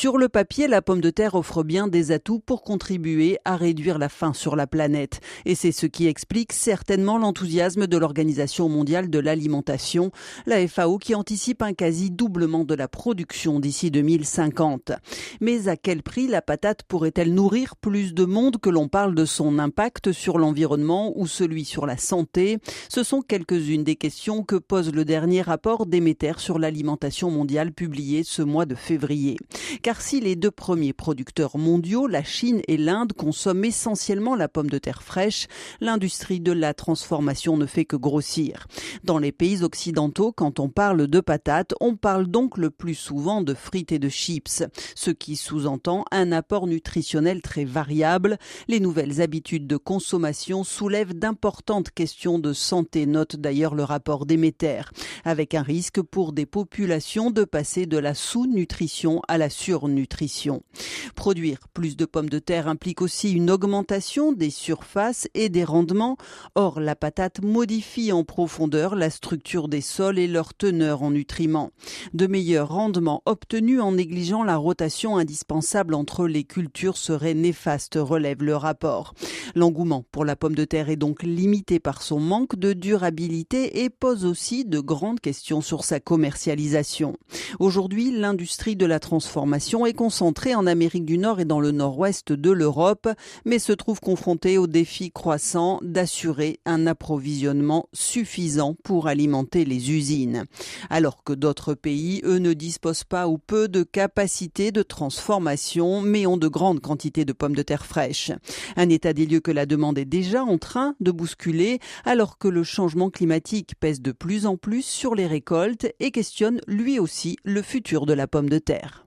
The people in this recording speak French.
Sur le papier, la pomme de terre offre bien des atouts pour contribuer à réduire la faim sur la planète. Et c'est ce qui explique certainement l'enthousiasme de l'Organisation mondiale de l'alimentation, la FAO qui anticipe un quasi doublement de la production d'ici 2050. Mais à quel prix la patate pourrait-elle nourrir plus de monde que l'on parle de son impact sur l'environnement ou celui sur la santé? Ce sont quelques-unes des questions que pose le dernier rapport Déméter sur l'alimentation mondiale publié ce mois de février. Car si les deux premiers producteurs mondiaux, la Chine et l'Inde, consomment essentiellement la pomme de terre fraîche, l'industrie de la transformation ne fait que grossir. Dans les pays occidentaux, quand on parle de patates, on parle donc le plus souvent de frites et de chips, ce qui sous-entend un apport nutritionnel très variable. Les nouvelles habitudes de consommation soulèvent d'importantes questions de santé, note d'ailleurs le rapport Déméter, avec un risque pour des populations de passer de la sous-nutrition à la surnutrition. Produire plus de pommes de terre implique aussi une augmentation des surfaces et des rendements. Or, la patate modifie en profondeur la structure des sols et leur teneur en nutriments. De meilleurs rendements obtenus en négligeant la rotation indispensable entre les cultures serait néfaste, relève le rapport. L'engouement pour la pomme de terre est donc limité par son manque de durabilité et pose aussi de grandes questions sur sa commercialisation. Aujourd'hui, l'industrie de la transformation est concentrée en Amérique du Nord et dans le nord-ouest de l'Europe, mais se trouve confrontée au défi croissant d'assurer un approvisionnement suffisant pour alimenter les usines. Alors que d'autres pays, eux, ne disposent pas ou peu de capacités de transformation, mais ont de grandes quantités de pommes de terre fraîches. Un état des lieux que la demande est déjà en train de bousculer, alors que le changement climatique pèse de plus en plus sur les récoltes et questionne lui aussi le futur de la pomme de terre.